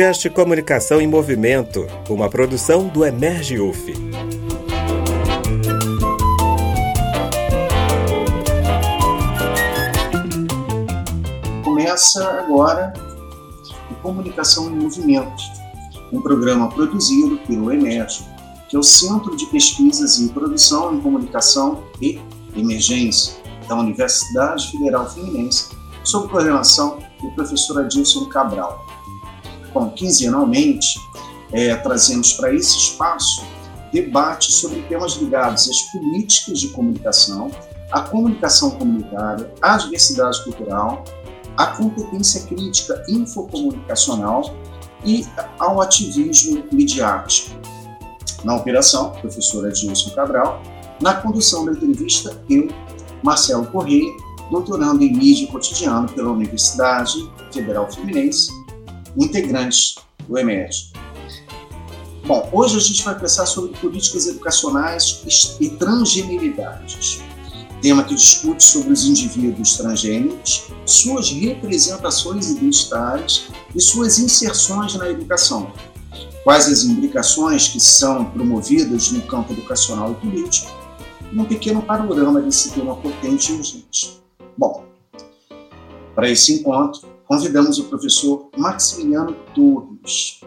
podcast Comunicação em Movimento, uma produção do Emerge UF. Começa agora o Comunicação em Movimento, um programa produzido pelo Emerge, que é o Centro de Pesquisas e Produção em Comunicação e Emergência da Universidade Federal Fluminense, sob coordenação do professor Adilson Cabral. Bom, quinzenalmente, é, trazemos para esse espaço debates sobre temas ligados às políticas de comunicação, à comunicação comunitária, à diversidade cultural, à competência crítica infocomunicacional e ao ativismo midiático. Na operação, professor Adilson Cabral, na condução da entrevista, eu, Marcelo Corrêa, doutorando em mídia cotidiana pela Universidade Federal Fluminense, integrante do EMERGE. Bom, hoje a gente vai pensar sobre políticas educacionais e transgeneridades, tema que discute sobre os indivíduos transgêneros, suas representações identitárias e suas inserções na educação, quais as implicações que são promovidas no campo educacional e político, um pequeno panorama desse tema potente e urgente. Bom, para esse encontro, convidamos o professor Maximiliano Torres.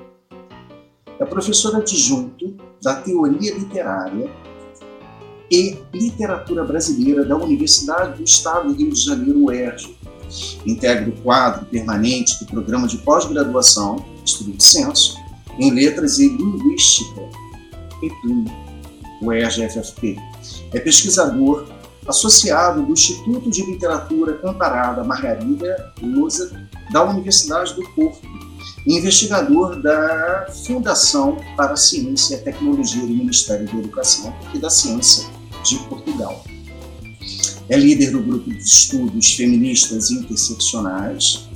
É professor adjunto da Teoria Literária e Literatura Brasileira da Universidade do Estado do Rio de Janeiro, UERJ. Integra o quadro permanente do Programa de Pós-Graduação, Estudo de Censo, em Letras e Linguística, EPLIN, UERJ-FFP. É pesquisador associado do Instituto de Literatura Comparada Margarida Lusa, da Universidade do Porto, e investigador da Fundação para a Ciência e Tecnologia do Ministério da Educação e da Ciência de Portugal. É líder do grupo de estudos feministas interseccionais,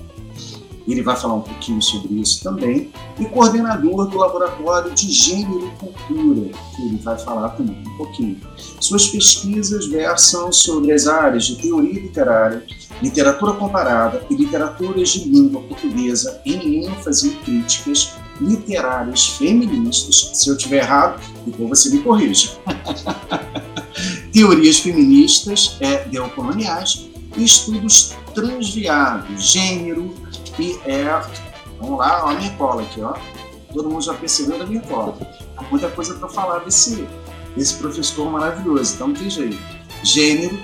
ele vai falar um pouquinho sobre isso também, e coordenador do Laboratório de Gênero e Cultura, que ele vai falar também um pouquinho. Suas pesquisas versam sobre as áreas de teoria literária, literatura comparada e literaturas de língua portuguesa em ênfase em críticas literárias feministas. Se eu estiver errado, depois você me corrija. Teorias feministas é, neocoloniais e estudos transviados, gênero, e é. Vamos lá, ó, a minha cola aqui, ó. Todo mundo já percebeu da minha cola. Há muita coisa para falar desse, desse professor maravilhoso. Então, não tem jeito. Gênero,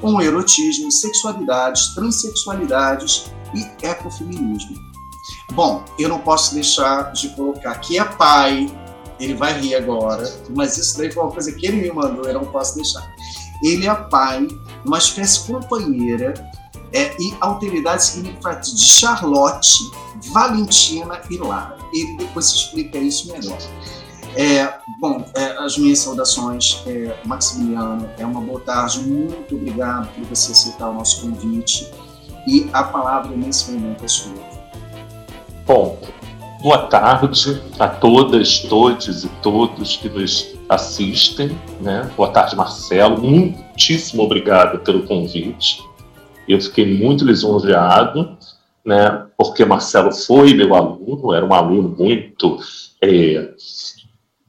com erotismo, sexualidades, transexualidades e ecofeminismo. Bom, eu não posso deixar de colocar que é pai, ele vai rir agora, mas isso daí foi uma coisa que ele me mandou, eu não posso deixar. Ele é pai, uma espécie companheira é, e alteridade significa de Charlotte, Valentina e Lara. Ele depois explica isso melhor. É, bom, é, as minhas saudações, é, Maximiliano, é uma boa tarde, muito obrigado por você aceitar o nosso convite e a palavra nesse momento é sua. Bom, boa tarde a todas, todos e todos que nos assistem, né? Boa tarde, Marcelo, muitíssimo obrigado pelo convite. Eu fiquei muito lisonjeado, né, porque Marcelo foi meu aluno, era um aluno muito é,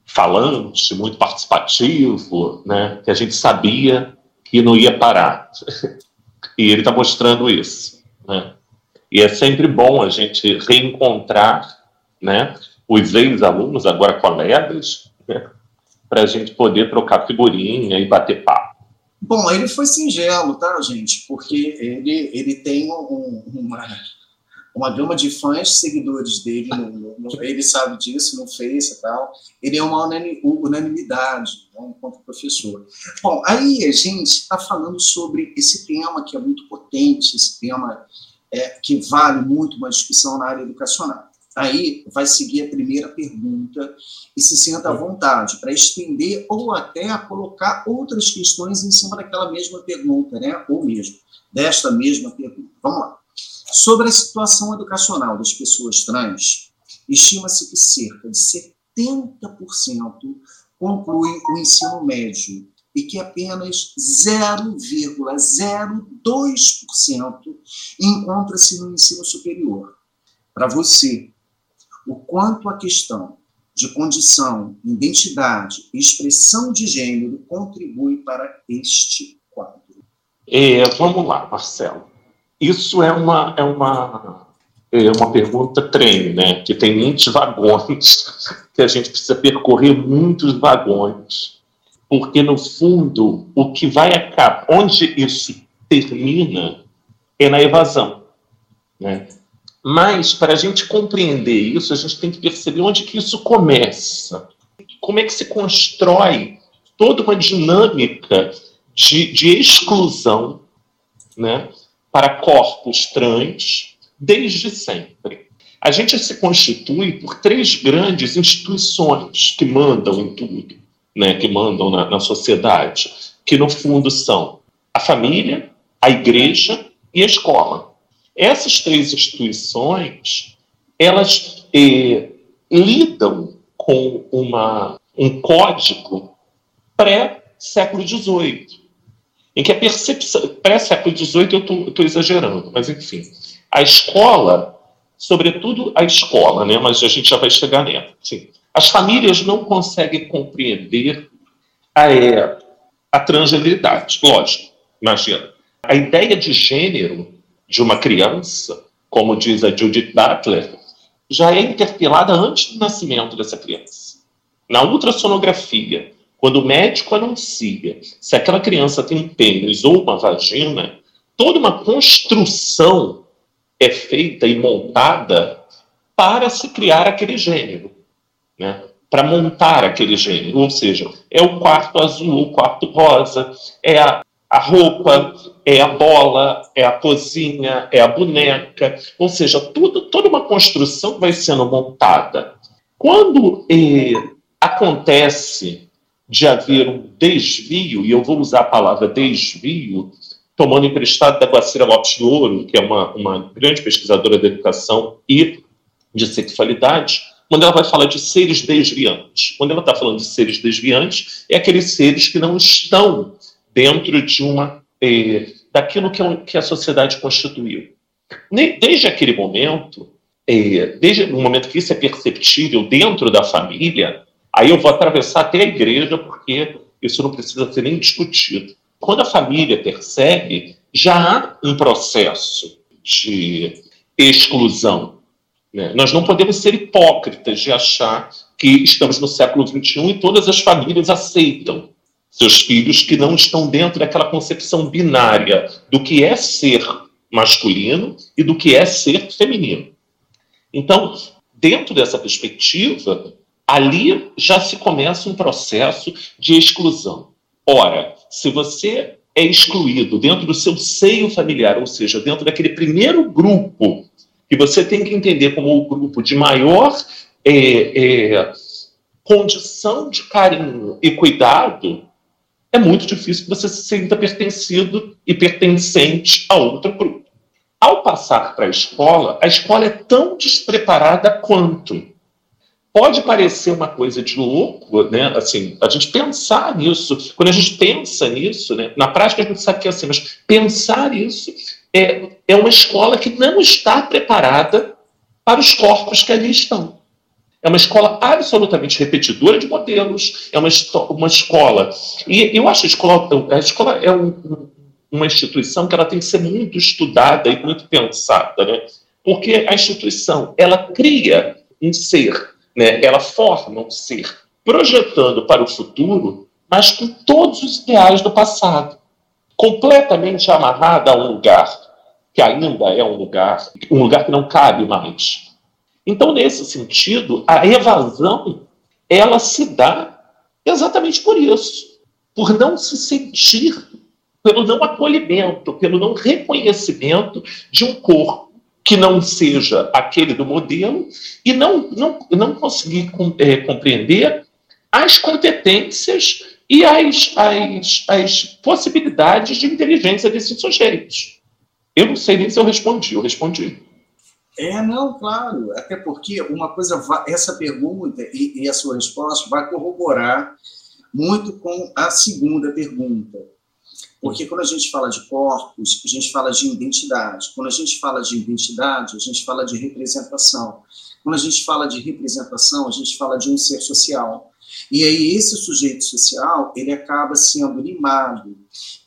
falante, muito participativo, né, que a gente sabia que não ia parar. e ele está mostrando isso. Né? E é sempre bom a gente reencontrar né, os ex-alunos, agora colegas, né, para a gente poder trocar figurinha e bater papo. Bom, ele foi singelo, tá, gente? Porque ele, ele tem um, uma, uma gama de fãs, seguidores dele, no, no, ele sabe disso no Face e tal. Ele é uma unanimidade né, enquanto professor. Bom, aí a gente está falando sobre esse tema que é muito potente, esse tema é, que vale muito uma discussão na área educacional. Aí vai seguir a primeira pergunta e se senta à vontade para estender ou até colocar outras questões em cima daquela mesma pergunta, né? Ou mesmo desta mesma pergunta. Vamos lá. Sobre a situação educacional das pessoas trans, estima-se que cerca de 70% conclui o ensino médio e que apenas 0,02% encontra-se no ensino superior. Para você, o quanto a questão de condição, identidade e expressão de gênero contribui para este quadro? É, vamos lá, Marcelo. Isso é uma, é uma, é uma pergunta trem, né? Que tem muitos vagões, que a gente precisa percorrer muitos vagões. Porque, no fundo, o que vai acabar, onde isso termina, é na evasão. Né? Mas, para a gente compreender isso, a gente tem que perceber onde que isso começa. Como é que se constrói toda uma dinâmica de, de exclusão né, para corpos trans desde sempre. A gente se constitui por três grandes instituições que mandam em tudo, né, que mandam na, na sociedade, que no fundo são a família, a igreja e a escola. Essas três instituições, elas eh, lidam com uma, um código pré-século XVIII, em que a percepção. Pré-século XVIII eu estou exagerando, mas enfim. A escola, sobretudo a escola, né, mas a gente já vai chegar nela. Sim. As famílias não conseguem compreender a, é, a transibilidade. Lógico, imagina. A ideia de gênero de uma criança, como diz a Judith Butler, já é interpelada antes do nascimento dessa criança. Na ultrassonografia, quando o médico anuncia se aquela criança tem um pênis ou uma vagina, toda uma construção é feita e montada para se criar aquele gênero, né? para montar aquele gênero. Ou seja, é o quarto azul, o quarto rosa, é a a roupa, é a bola, é a cozinha, é a boneca, ou seja, tudo, toda uma construção vai sendo montada. Quando eh, acontece de haver um desvio, e eu vou usar a palavra desvio, tomando emprestado da Guacira Lopes de Ouro, que é uma, uma grande pesquisadora de educação e de sexualidade, quando ela vai falar de seres desviantes. Quando ela está falando de seres desviantes, é aqueles seres que não estão dentro de uma eh, daquilo que, é que, a sociedade constituiu. Desde aquele momento, eh, desde o momento que isso é perceptível dentro da família, aí eu vou atravessar até a igreja, porque isso não precisa ser nem discutido. Quando a família percebe, já há um processo de exclusão. Né? Nós não podemos ser hipócritas de achar que estamos no século XXI e todas as famílias aceitam seus filhos que não estão dentro daquela concepção binária do que é ser masculino e do que é ser feminino. Então, dentro dessa perspectiva, ali já se começa um processo de exclusão. Ora, se você é excluído dentro do seu seio familiar, ou seja, dentro daquele primeiro grupo que você tem que entender como o grupo de maior é, é, condição de carinho e cuidado, é muito difícil que você se sinta pertencido e pertencente a outro grupo. Ao passar para a escola, a escola é tão despreparada quanto. Pode parecer uma coisa de louco, né? Assim, a gente pensar nisso, quando a gente pensa nisso, né? Na prática a gente sabe que é assim, mas pensar isso é, é uma escola que não está preparada para os corpos que ali estão. É uma escola absolutamente repetidora de modelos, é uma, uma escola. E eu acho a escola, a escola é um, uma instituição que ela tem que ser muito estudada e muito pensada, né? Porque a instituição, ela cria um ser, né? ela forma um ser, projetando para o futuro, mas com todos os ideais do passado, completamente amarrada a um lugar que ainda é um lugar, um lugar que não cabe mais. Então, nesse sentido, a evasão ela se dá exatamente por isso, por não se sentir, pelo não acolhimento, pelo não reconhecimento de um corpo que não seja aquele do modelo e não, não, não conseguir é, compreender as competências e as, as, as possibilidades de inteligência desses sujeitos. Eu não sei nem se eu respondi, eu respondi. É, não, claro. Até porque uma coisa, essa pergunta e, e a sua resposta vai corroborar muito com a segunda pergunta. Porque quando a gente fala de corpos, a gente fala de identidade. Quando a gente fala de identidade, a gente fala de representação. Quando a gente fala de representação, a gente fala de um ser social. E aí esse sujeito social, ele acaba sendo limado.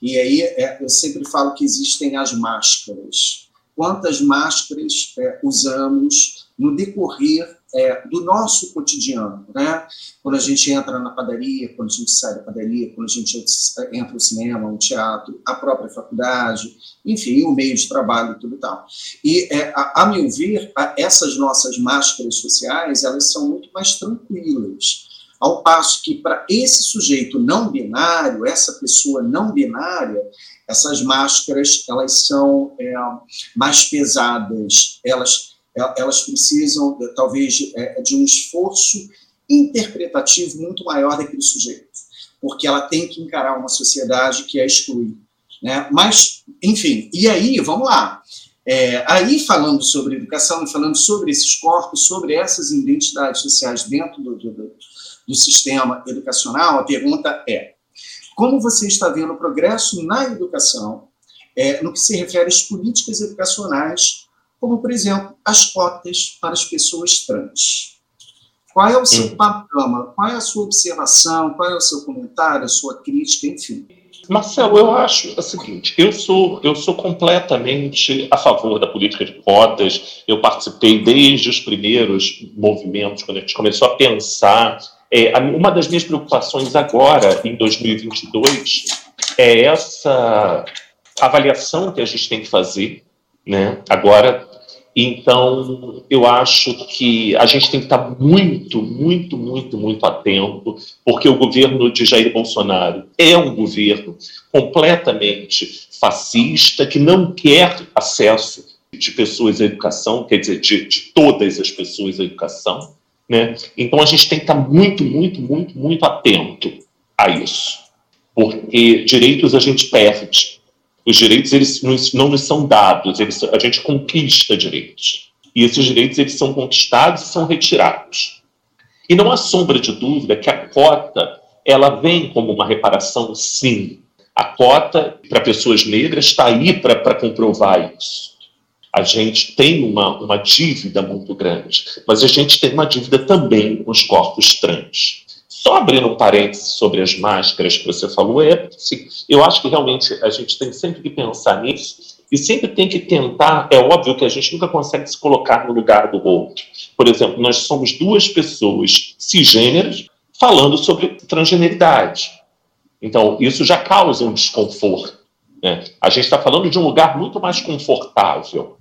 E aí é, eu sempre falo que existem as máscaras. Quantas máscaras é, usamos no decorrer é, do nosso cotidiano, né? Quando a gente entra na padaria, quando a gente sai da padaria, quando a gente entra no cinema, no teatro, a própria faculdade, enfim, o meio de trabalho e tudo tal. E, é, a, a meu ver, a, essas nossas máscaras sociais, elas são muito mais tranquilas. Ao passo que, para esse sujeito não binário, essa pessoa não binária, essas máscaras, elas são é, mais pesadas, elas elas precisam, talvez, é, de um esforço interpretativo muito maior daquele sujeito, porque ela tem que encarar uma sociedade que a exclui. Né? Mas, enfim, e aí, vamos lá. É, aí, falando sobre educação falando sobre esses corpos, sobre essas identidades sociais dentro do, do, do sistema educacional, a pergunta é: como você está vendo o progresso na educação é, no que se refere às políticas educacionais como, por exemplo, as cotas para as pessoas trans. Qual é o seu hum. panorama? Qual é a sua observação? Qual é o seu comentário, a sua crítica, enfim? Marcelo, eu acho o seguinte: eu sou, eu sou completamente a favor da política de cotas. Eu participei desde os primeiros movimentos, quando a gente começou a pensar. É, uma das minhas preocupações agora, em 2022, é essa avaliação que a gente tem que fazer. Né? Agora, então, eu acho que a gente tem que estar muito, muito, muito, muito atento, porque o governo de Jair Bolsonaro é um governo completamente fascista, que não quer acesso de pessoas à educação, quer dizer, de, de todas as pessoas à educação. Né? Então, a gente tem que estar muito, muito, muito, muito atento a isso, porque direitos a gente perde os direitos eles não nos são dados, eles, a gente conquista direitos. E esses direitos eles são conquistados e são retirados. E não há sombra de dúvida que a cota ela vem como uma reparação, sim. A cota para pessoas negras está aí para comprovar isso. A gente tem uma, uma dívida muito grande, mas a gente tem uma dívida também com os corpos trans. Só abrindo um parênteses sobre as máscaras que você falou, é assim, eu acho que realmente a gente tem sempre que pensar nisso e sempre tem que tentar. É óbvio que a gente nunca consegue se colocar no lugar do outro. Por exemplo, nós somos duas pessoas cisgêneras falando sobre transgeneridade. Então, isso já causa um desconforto. Né? A gente está falando de um lugar muito mais confortável.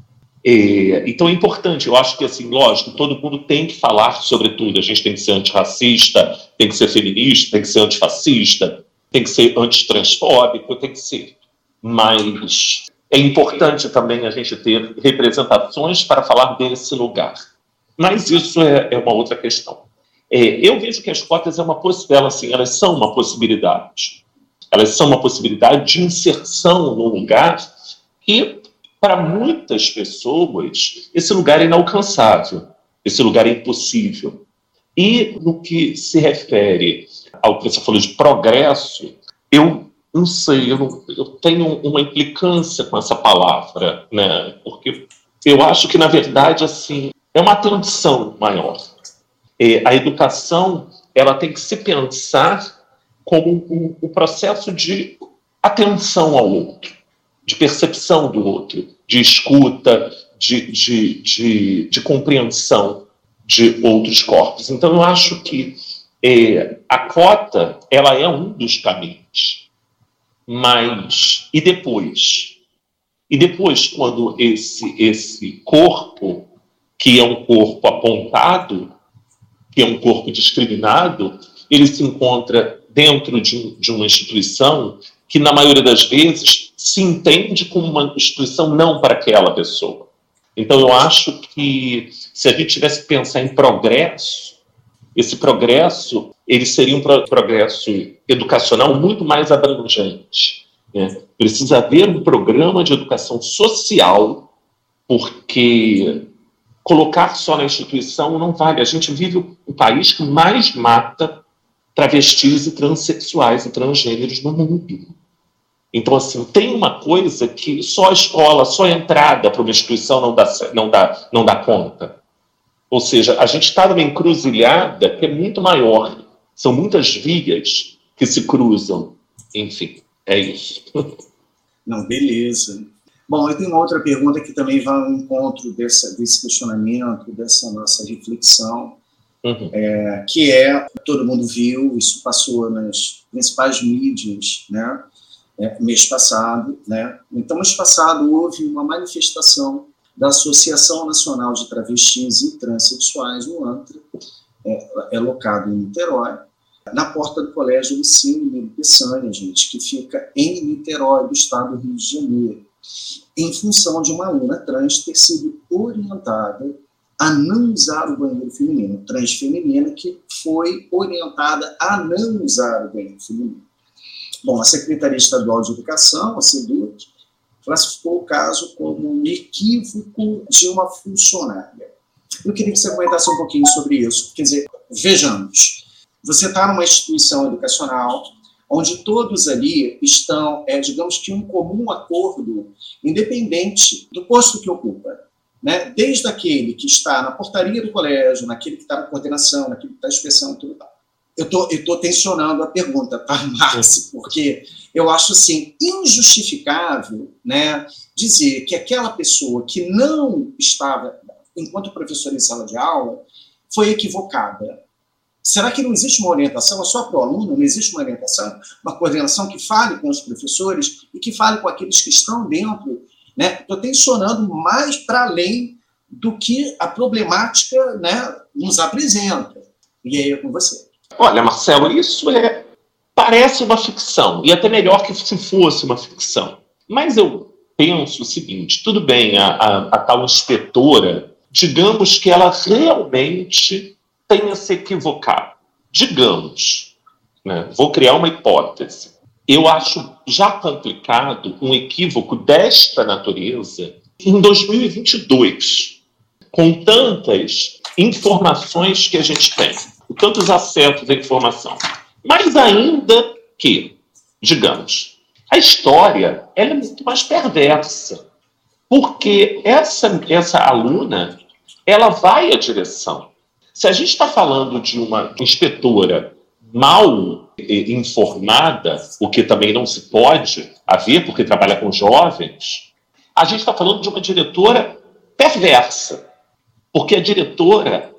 É, então é importante, eu acho que, assim, lógico, todo mundo tem que falar sobre tudo. A gente tem que ser antirracista, tem que ser feminista, tem que ser antifascista, tem que ser antitransfóbico, tem que ser. Mas é importante também a gente ter representações para falar desse lugar. Mas isso é, é uma outra questão. É, eu vejo que as cotas é uma possibilidade, assim, elas são uma possibilidade. Elas são uma possibilidade de inserção num lugar que para muitas pessoas, esse lugar é inalcançável, esse lugar é impossível. E no que se refere ao que você falou de progresso, eu não sei, eu, não, eu tenho uma implicância com essa palavra, né? Porque eu acho que, na verdade, assim, é uma atenção maior. A educação ela tem que se pensar como um, um processo de atenção ao outro, de percepção do outro, de escuta, de, de, de, de compreensão de outros corpos. Então, eu acho que é, a cota ela é um dos caminhos. Mas, e depois? E depois, quando esse, esse corpo, que é um corpo apontado, que é um corpo discriminado, ele se encontra dentro de, de uma instituição que, na maioria das vezes, se entende como uma instituição não para aquela pessoa. Então, eu acho que se a gente tivesse que pensar em progresso, esse progresso ele seria um progresso educacional muito mais abrangente. Né? Precisa haver um programa de educação social, porque colocar só na instituição não vale. A gente vive um país que mais mata travestis e transexuais e transgêneros no mundo. Então, assim, tem uma coisa que só a escola, só a entrada para uma instituição não dá, não dá, não dá conta. Ou seja, a gente está numa encruzilhada que é muito maior. São muitas vias que se cruzam. Enfim, é isso. Não, beleza. Bom, eu tenho uma outra pergunta que também vai ao encontro dessa, desse questionamento, dessa nossa reflexão, uhum. é, que é, todo mundo viu, isso passou nas principais mídias, né, é, mês passado, né, então mês passado houve uma manifestação da Associação Nacional de Travestis e Transsexuais, o ANTRA, é, é locado em Niterói, na porta do Colégio Licínio Milo Peçanha, gente, que fica em Niterói, do estado do Rio de Janeiro, em função de uma aluna trans ter sido orientada a não usar o banheiro feminino, trans feminina que foi orientada a não usar o banheiro feminino. Bom, a Secretaria Estadual de Educação, a SEDUC, classificou o caso como um equívoco de uma funcionária. Eu queria que você comentasse um pouquinho sobre isso. Quer dizer, vejamos, você está numa instituição educacional onde todos ali estão, é, digamos que, um comum acordo, independente do posto que ocupa. Né? Desde aquele que está na portaria do colégio, naquele que está na coordenação, naquele que está na inspeção, tudo tal. Eu tô, estou tensionando a pergunta, tá, Márcio? Porque eu acho assim injustificável, né, dizer que aquela pessoa que não estava enquanto professora em sala de aula foi equivocada. Será que não existe uma orientação é só para o aluno? Não existe uma orientação, uma coordenação que fale com os professores e que fale com aqueles que estão dentro? Né? Estou tensionando mais para além do que a problemática né, nos apresenta. E aí é com você. Olha, Marcelo, isso é parece uma ficção, e até melhor que se fosse uma ficção. Mas eu penso o seguinte: tudo bem, a, a, a tal inspetora, digamos que ela realmente tenha se equivocado. Digamos, né, vou criar uma hipótese. Eu acho já complicado um equívoco desta natureza em 2022, com tantas informações que a gente tem, tantos acessos à informação. Mas ainda que, digamos, a história ela é muito mais perversa, porque essa, essa aluna ela vai à direção. Se a gente está falando de uma inspetora mal informada, o que também não se pode haver, porque trabalha com jovens, a gente está falando de uma diretora perversa, porque a diretora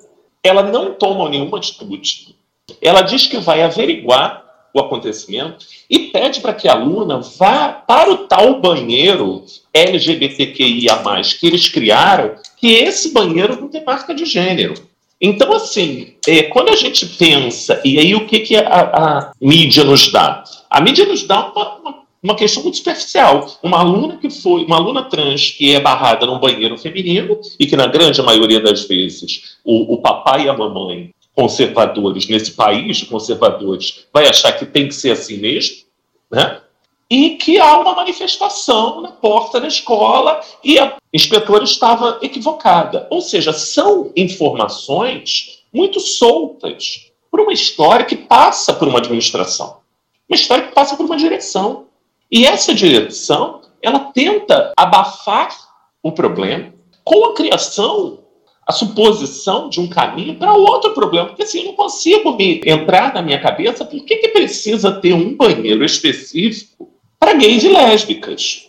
ela não toma nenhuma atitude ela diz que vai averiguar o acontecimento e pede para que a aluna vá para o tal banheiro LGBTQIA, que eles criaram, que esse banheiro não tem marca de gênero. Então, assim, é, quando a gente pensa, e aí o que, que a, a mídia nos dá? A mídia nos dá uma, uma, uma, questão muito superficial. Uma aluna que foi, uma aluna trans que é barrada num banheiro feminino, e que na grande maioria das vezes o, o papai e a mamãe conservadores nesse país conservadores vai achar que tem que ser assim mesmo, né? E que há uma manifestação na porta da escola e a inspetora estava equivocada. Ou seja, são informações muito soltas por uma história que passa por uma administração, uma história que passa por uma direção. E essa direção, ela tenta abafar o problema com a criação a suposição de um caminho para outro problema. Porque assim, eu não consigo me entrar na minha cabeça por que, que precisa ter um banheiro específico para gays e lésbicas.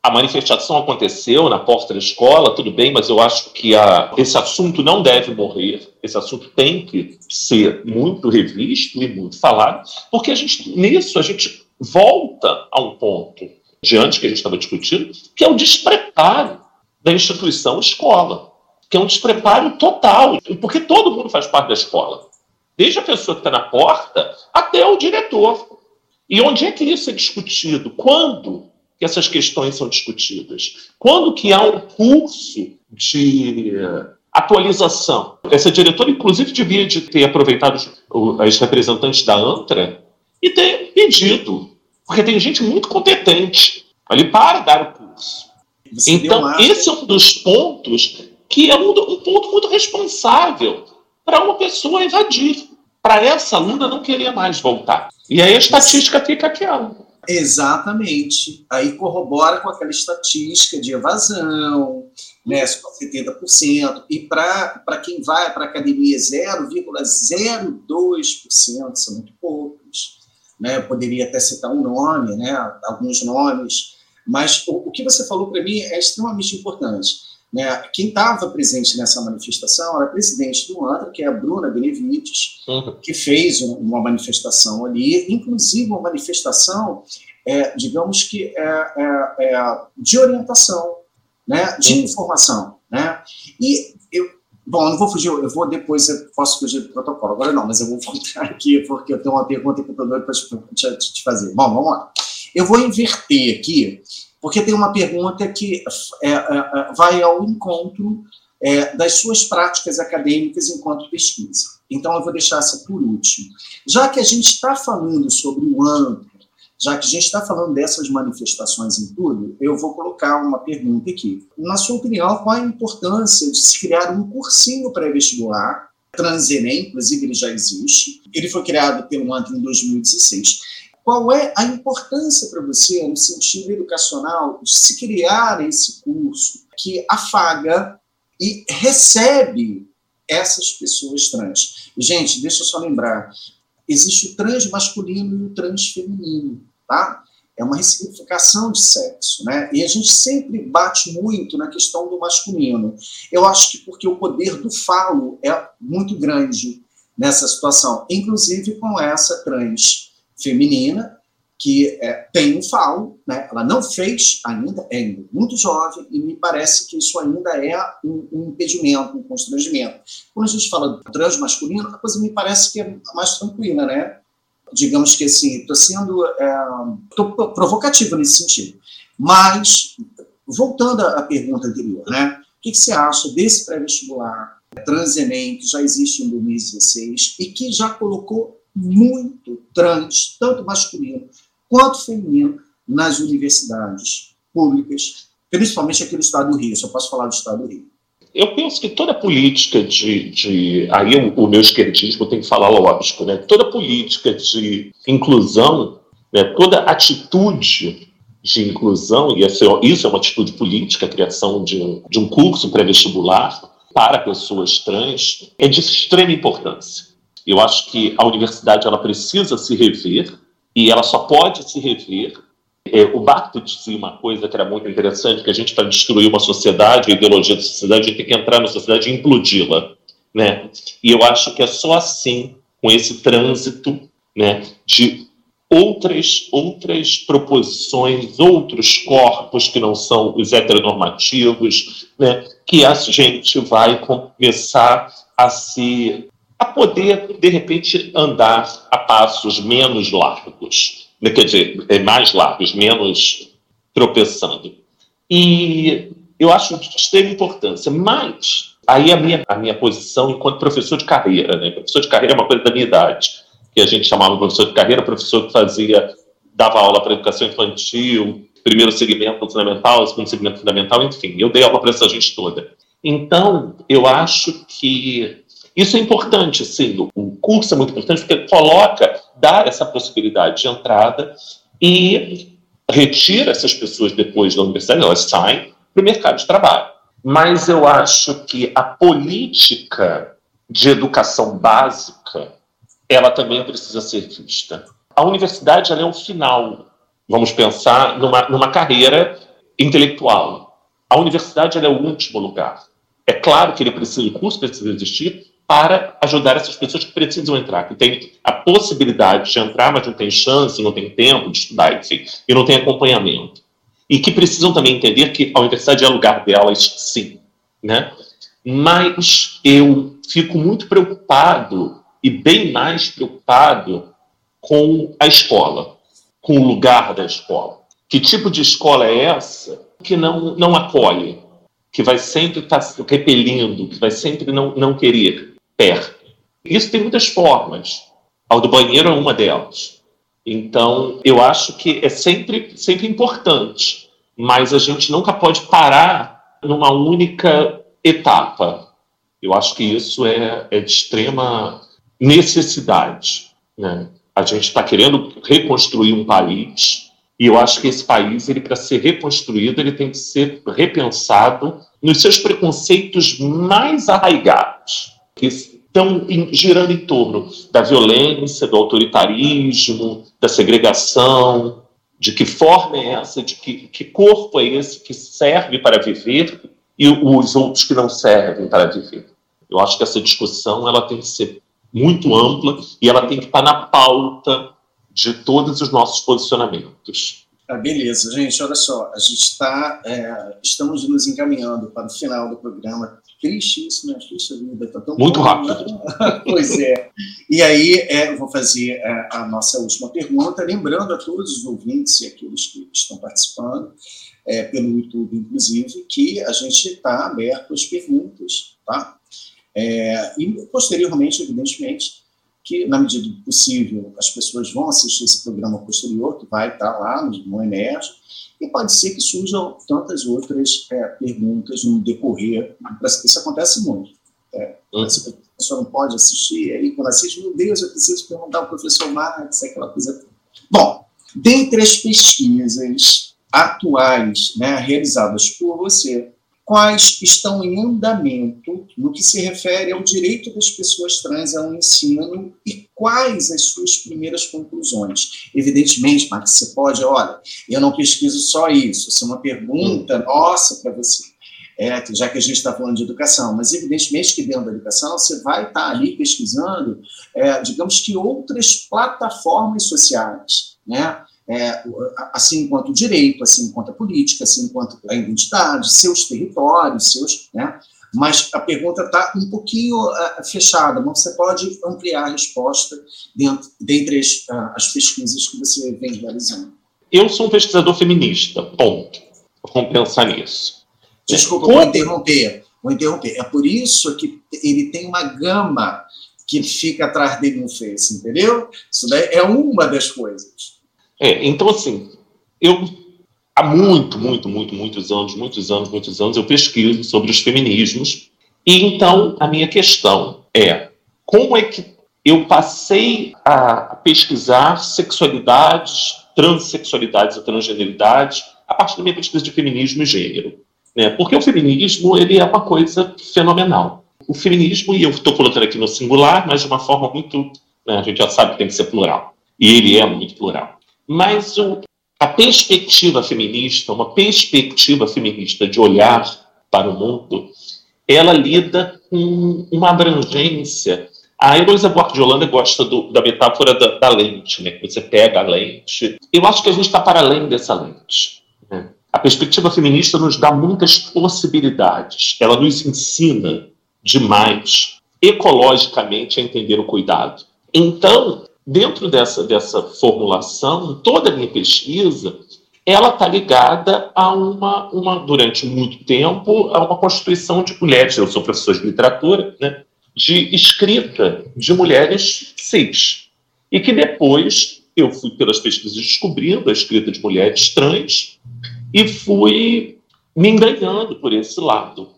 A manifestação aconteceu na porta da escola, tudo bem, mas eu acho que a, esse assunto não deve morrer, esse assunto tem que ser muito revisto e muito falado, porque a gente, nisso a gente volta a um ponto diante que a gente estava discutindo, que é o despreparo da instituição escola que é um despreparo total, porque todo mundo faz parte da escola, desde a pessoa que está na porta até o diretor. E onde é que isso é discutido? Quando que essas questões são discutidas? Quando que há um curso de atualização? Essa diretora, inclusive, devia de ter aproveitado as representantes da ANTRA e ter pedido, porque tem gente muito competente ali para dar o curso. Então, esse é um dos pontos que é um, um ponto muito responsável para uma pessoa evadir, para essa aluna não querer mais voltar. E aí a estatística fica aquela. Exatamente. Aí corrobora com aquela estatística de evasão, né, só 70%, e para quem vai para a academia 0,02%, são muito poucos. Né, eu poderia até citar um nome, né, alguns nomes, mas o, o que você falou para mim é extremamente importante. Né? Quem estava presente nessa manifestação era a presidente do ANTRA, que é a Bruna Benevides, uhum. que fez uma manifestação ali, inclusive uma manifestação, é, digamos que, é, é, é de orientação, né? de uhum. informação. Né? E bom, não vou fugir, eu vou depois, eu posso fugir do protocolo, agora não, mas eu vou voltar aqui, porque eu tenho uma pergunta doido para te, te fazer. Bom, vamos lá. Eu vou inverter aqui porque tem uma pergunta que é, é, é, vai ao encontro é, das suas práticas acadêmicas enquanto pesquisa. Então, eu vou deixar essa por último. Já que a gente está falando sobre o AMP, já que a gente está falando dessas manifestações em tudo, eu vou colocar uma pergunta aqui. Na sua opinião, qual a importância de se criar um cursinho pré-vestibular, Transenem, inclusive ele já existe, ele foi criado pelo ANTRA em 2016, qual é a importância para você, no sentido educacional, de se criar esse curso que afaga e recebe essas pessoas trans? Gente, deixa eu só lembrar: existe o trans masculino e o trans feminino, tá? É uma ressignificação de sexo, né? E a gente sempre bate muito na questão do masculino. Eu acho que porque o poder do falo é muito grande nessa situação, inclusive com essa trans feminina que é, tem um falo, né? ela não fez ainda, é muito jovem, e me parece que isso ainda é um, um impedimento, um constrangimento. Quando a gente fala transmasculino, a coisa me parece que é mais tranquila, né? Digamos que assim, estou sendo é, provocativo nesse sentido. Mas, voltando à pergunta anterior, né? O que, que você acha desse pré-vestibular Transenem, que já existe em 2016 e que já colocou muito trans, tanto masculino quanto feminino, nas universidades públicas, principalmente aqui no estado do Rio. Só posso falar do estado do Rio. Eu penso que toda política de. de aí o, o meu esquerdismo tem que falar lógico, né? Toda política de inclusão, né? toda atitude de inclusão, e isso é uma atitude política, a criação de um, de um curso pré-vestibular para pessoas trans, é de extrema importância. Eu acho que a universidade ela precisa se rever e ela só pode se rever. É, o Barthes dizia uma coisa que era muito interessante, que a gente para destruir uma sociedade, a ideologia da sociedade, a gente tem que entrar na sociedade e implodi-la, né? E eu acho que é só assim, com esse trânsito, né, de outras outras proposições, outros corpos que não são os heteronormativos, né, que a gente vai começar a se a poder, de repente, andar a passos menos largos? Quer dizer, é, mais largos, menos tropeçando. E eu acho de extrema importância, mas aí a minha, a minha posição enquanto professor de carreira, né? professor de carreira é uma coisa da minha idade, que a gente chamava professor de carreira, professor que fazia, dava aula para educação infantil, primeiro segmento fundamental, segundo segmento fundamental, enfim, eu dei aula para essa gente toda. Então, eu acho que isso é importante, sim. O curso é muito importante porque coloca, dá essa possibilidade de entrada e retira essas pessoas depois da universidade, elas saem para o mercado de trabalho. Mas eu acho que a política de educação básica, ela também precisa ser vista. A universidade é o final, vamos pensar, numa, numa carreira intelectual. A universidade é o último lugar. É claro que ele precisa, o curso precisa existir, para ajudar essas pessoas que precisam entrar, que têm a possibilidade de entrar, mas não tem chance, não tem tempo de estudar, enfim, e não tem acompanhamento. E que precisam também entender que a universidade é lugar delas, sim. Né? Mas eu fico muito preocupado, e bem mais preocupado, com a escola, com o lugar da escola. Que tipo de escola é essa que não, não acolhe, que vai sempre estar tá repelindo, que vai sempre não, não querer? Isso tem muitas formas. A do banheiro é uma delas. Então, eu acho que é sempre, sempre importante, mas a gente nunca pode parar numa única etapa. Eu acho que isso é, é de extrema necessidade. Né? A gente está querendo reconstruir um país E eu acho que esse país, ele para ser reconstruído, ele tem que ser repensado nos seus preconceitos mais arraigados, que estão girando em torno da violência, do autoritarismo, da segregação, de que forma é essa, de que, que corpo é esse que serve para viver e os outros que não servem para viver. Eu acho que essa discussão ela tem que ser muito ampla e ela tem que estar na pauta de todos os nossos posicionamentos. Ah, beleza, gente, olha só, a gente está, é, estamos nos encaminhando para o final do programa. Triste isso, né? A vida, tá tão Muito bom, rápido. Né? pois é. E aí, é, vou fazer é, a nossa última pergunta, lembrando a todos os ouvintes e aqueles que estão participando, é, pelo YouTube, inclusive, que a gente está aberto às perguntas, tá? É, e, posteriormente, evidentemente, que, na medida do possível, as pessoas vão assistir esse programa posterior, que vai estar lá no, no Emerge, e pode ser que surjam tantas outras é, perguntas no decorrer. Isso acontece muito. É. A pessoa não pode assistir, e aí quando assiste, meu Deus, eu preciso perguntar ao professor Marx, aquela coisa. Bom, dentre as pesquisas atuais né, realizadas por você, quais estão em andamento no que se refere ao direito das pessoas trans ao ensino e quais as suas primeiras conclusões. Evidentemente, Max, você pode, olha, eu não pesquiso só isso, isso é uma pergunta nossa para você, é, já que a gente está falando de educação, mas evidentemente que dentro da educação você vai estar tá ali pesquisando, é, digamos que outras plataformas sociais, né? É, assim quanto o direito, assim quanto a política, assim quanto a identidade, seus territórios, seus, né? Mas a pergunta está um pouquinho uh, fechada, mas você pode ampliar a resposta dentro, dentre as, uh, as pesquisas que você vem realizando. Eu sou um pesquisador feminista, ponto. Vamos pensar nisso. Desculpa, vou interromper. Vou interromper. É por isso que ele tem uma gama que fica atrás dele no Face, entendeu? Isso daí é uma das coisas. É, então, assim, eu há muito, muito, muito, muitos anos, muitos anos, muitos anos, eu pesquiso sobre os feminismos. E então a minha questão é como é que eu passei a pesquisar sexualidades, transexualidades e transgeneridades a partir da minha pesquisa de feminismo e gênero. Né? Porque o feminismo ele é uma coisa fenomenal. O feminismo, e eu estou colocando aqui no singular, mas de uma forma muito. Né, a gente já sabe que tem que ser plural. E ele é muito plural. Mas o, a perspectiva feminista, uma perspectiva feminista de olhar para o mundo, ela lida com uma abrangência. A Heloísa Buarque de Holanda gosta do, da metáfora da, da, lente, né? que você pega a lente. Eu acho que a gente está para além dessa lente. Né? A perspectiva feminista nos dá muitas possibilidades. Ela nos ensina demais, ecologicamente, a entender o cuidado. Então, dentro dessa, dessa formulação, toda a minha pesquisa, ela está ligada a uma, uma, durante muito tempo, a uma constituição de mulheres, eu sou professor de literatura, né, de escrita de mulheres cis. E que depois eu fui pelas pesquisas descobrindo a escrita de mulheres trans e fui me engrenhando por esse lado.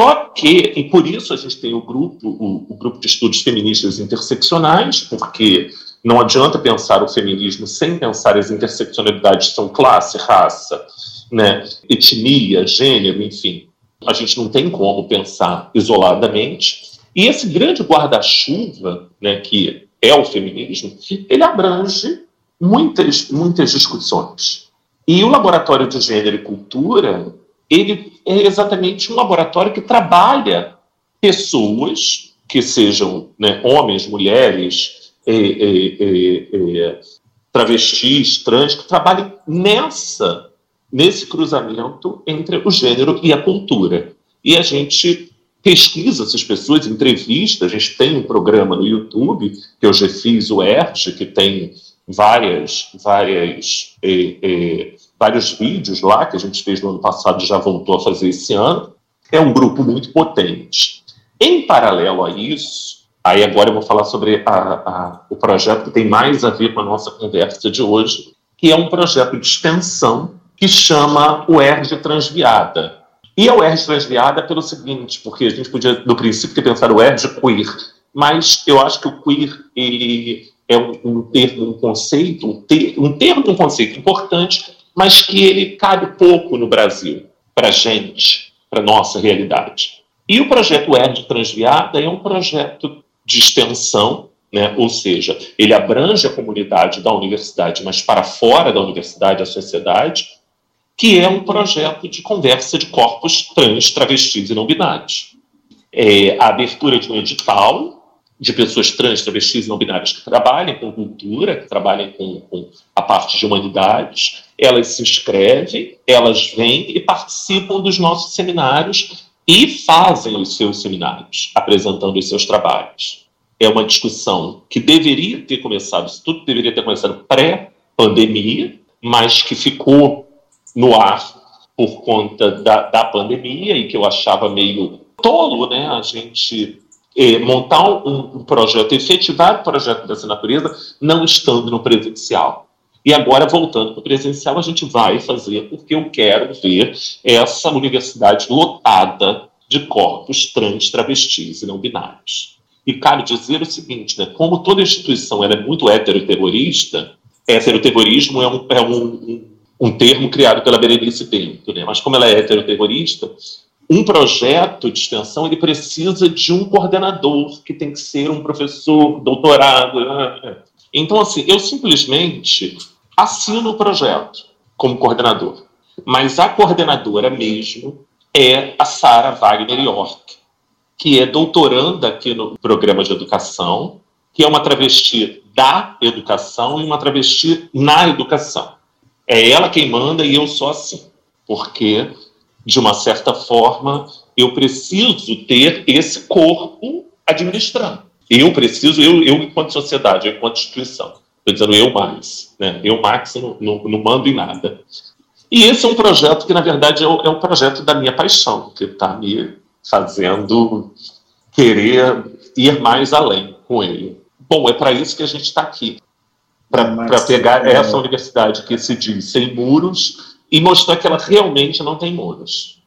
Só que, e por isso a gente tem o grupo, o, o, grupo de estudos feministas interseccionais, porque não adianta pensar o feminismo sem pensar as interseccionalidades são classe, raça, né, etnia, gênero, enfim. A gente não tem como pensar isoladamente. E esse grande guarda-chuva, né, que é o feminismo, ele abrange muitas, muitas discussões. E o Laboratório de Gênero e Cultura, ele é exatamente um laboratório que trabalha pessoas que sejam né, homens, mulheres, é, é, é, travestis, trans, que trabalhem nessa, nesse cruzamento entre o gênero e a cultura. E a gente pesquisa essas pessoas, entrevista, a gente tem um programa no YouTube, que eu já fiz, o ERG, que tem várias, várias vários vídeos lá que a gente fez no ano passado e já voltou a fazer esse ano. É um grupo muito potente. Em paralelo a isso, aí agora eu vou falar sobre a, a, o projeto que tem mais a ver com a nossa conversa de hoje, que é um projeto de extensão que chama o ERG Transviada. E a UERJ Transviada pelo seguinte, porque a gente podia, no princípio, ter pensado o ERG queer, mas eu acho que o queer, ele é um, um termo, um conceito, um, ter, um termo, um conceito importante, mas que ele cabe pouco no Brasil, para gente, para nossa realidade. E o projeto ERD Transviada é um projeto de extensão, né? ou seja, ele abrange a comunidade da universidade, mas para fora da universidade, a sociedade, que é um projeto de conversa de corpos trans, travestis e não binários. É a abertura de um edital de pessoas trans, travestis e não binárias que trabalhem com cultura, que trabalhem com, com, a parte de humanidades, elas se inscrevem, elas vêm e participam dos nossos seminários e fazem os seus seminários, apresentando os seus trabalhos. É uma discussão que deveria ter começado, isso tudo deveria ter começado pré-pandemia, mas que ficou no ar por conta da, da pandemia e que eu achava meio tolo, né? A gente montar um, um, projeto, efetivar o projeto dessa natureza, não estando no presencial. E agora, voltando para o presencial, a gente vai fazer, porque eu quero ver essa universidade lotada de corpos trans, travestis e não binários. E cabe dizer o seguinte, né, como toda instituição é muito heteroterrorista, heteroterrorismo é um, é um, um, um termo criado pela Berenice Bento, né, mas como ela é heteroterrorista, um projeto de extensão ele precisa de um coordenador que tem que ser um professor doutorado. Né? Então, assim, eu simplesmente assino o projeto como coordenador, mas a coordenadora mesmo é a Sara Wagner York, que é doutoranda aqui no programa de educação, que é uma travesti da educação e uma travesti na educação. É ela quem manda e eu sou assim, porque de uma certa forma, eu preciso ter esse corpo administrando. Eu preciso, eu, eu enquanto sociedade, eu enquanto instituição. Estou dizendo eu, Max. Né? Eu, Max, não, não, não, mando em nada. E esse é um projeto que, na verdade, é, o, é um projeto da minha paixão, que está me fazendo querer ir mais além com ele. Bom, é para isso que a gente está aqui. Para pegar é... essa universidade que se diz sem muros e mostrar que ela realmente não tem muros.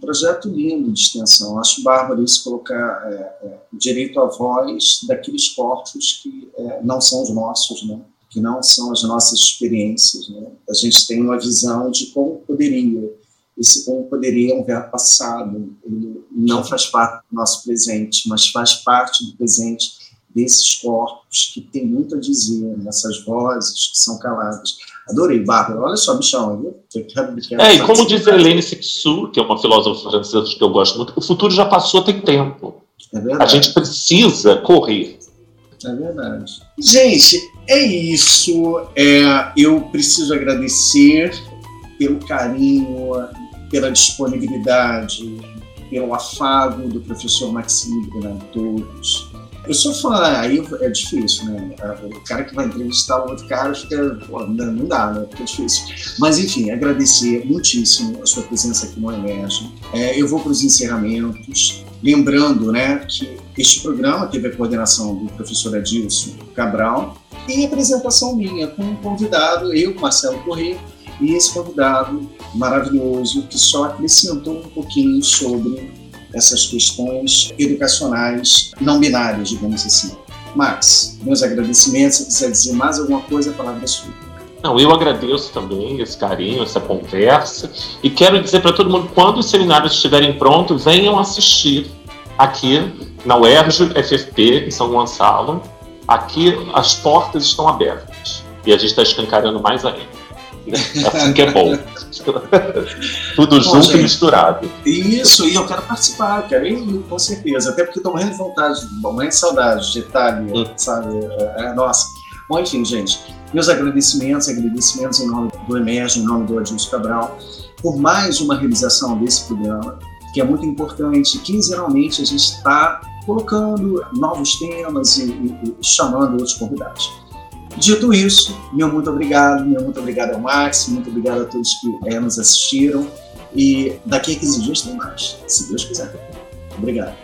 Projeto lindo de extensão. Acho bárbaro isso colocar é, é, direito à voz daqueles corpos que é, não são os nossos, né? que não são as nossas experiências. Né? A gente tem uma visão de como poderia. Esse como poderia é um verbo passado, ele não faz parte do nosso presente, mas faz parte do presente desses corpos que tem muito a dizer, nessas vozes que são caladas. Adorei, Bárbara. Olha só, Michão. Eu quero, quero é, e como diz a Helene Sixu, que é uma filósofa francesa que eu gosto muito, o futuro já passou tem tempo. É verdade. A gente precisa correr. É verdade. Gente, é isso. É, eu preciso agradecer pelo carinho, pela disponibilidade, pelo afago do professor Maxime Torres eu sou fã, aí é difícil, né? O cara que vai entrevistar o outro cara fica. Pô, não dá, né? Fica difícil. Mas, enfim, agradecer muitíssimo a sua presença aqui no Emerge. É, eu vou para os encerramentos. Lembrando né, que este programa teve a coordenação do professor Adilson Cabral e apresentação minha com um convidado, eu, Marcelo Corrêa, e esse convidado maravilhoso que só acrescentou um pouquinho sobre essas questões educacionais não binárias, digamos assim. Max, meus agradecimentos. Se quiser dizer mais alguma coisa, a palavra é sua. Não, eu agradeço também esse carinho, essa conversa e quero dizer para todo mundo quando os seminários estiverem prontos, venham assistir aqui na UERJ FFP em São Gonçalo. Aqui as portas estão abertas e a gente está escancarando mais ainda. Assim que é bom. Tudo junto e misturado. Isso, e eu quero participar, quero ir, com certeza. Até porque estou morrendo de vontade, morrendo de saudade de Itália, hum. sabe? É, é, nossa. Bom, enfim, gente, meus agradecimentos, agradecimentos em nome do Emerge, em nome do Adilson Cabral, por mais uma realização desse programa, que é muito importante. Quinzenalmente a gente está colocando novos temas e, e, e chamando outros convidados. Dito isso, meu muito obrigado, meu muito obrigado ao Max, muito obrigado a todos que é, nos assistiram. E daqui a 15 dias tem mais, se Deus quiser. Obrigado.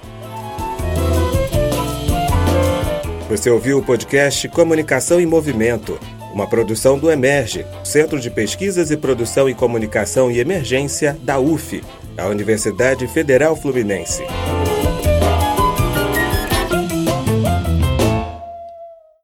Você ouviu o podcast Comunicação em Movimento, uma produção do Emerge, Centro de Pesquisas e Produção em Comunicação e Emergência da UF, a Universidade Federal Fluminense.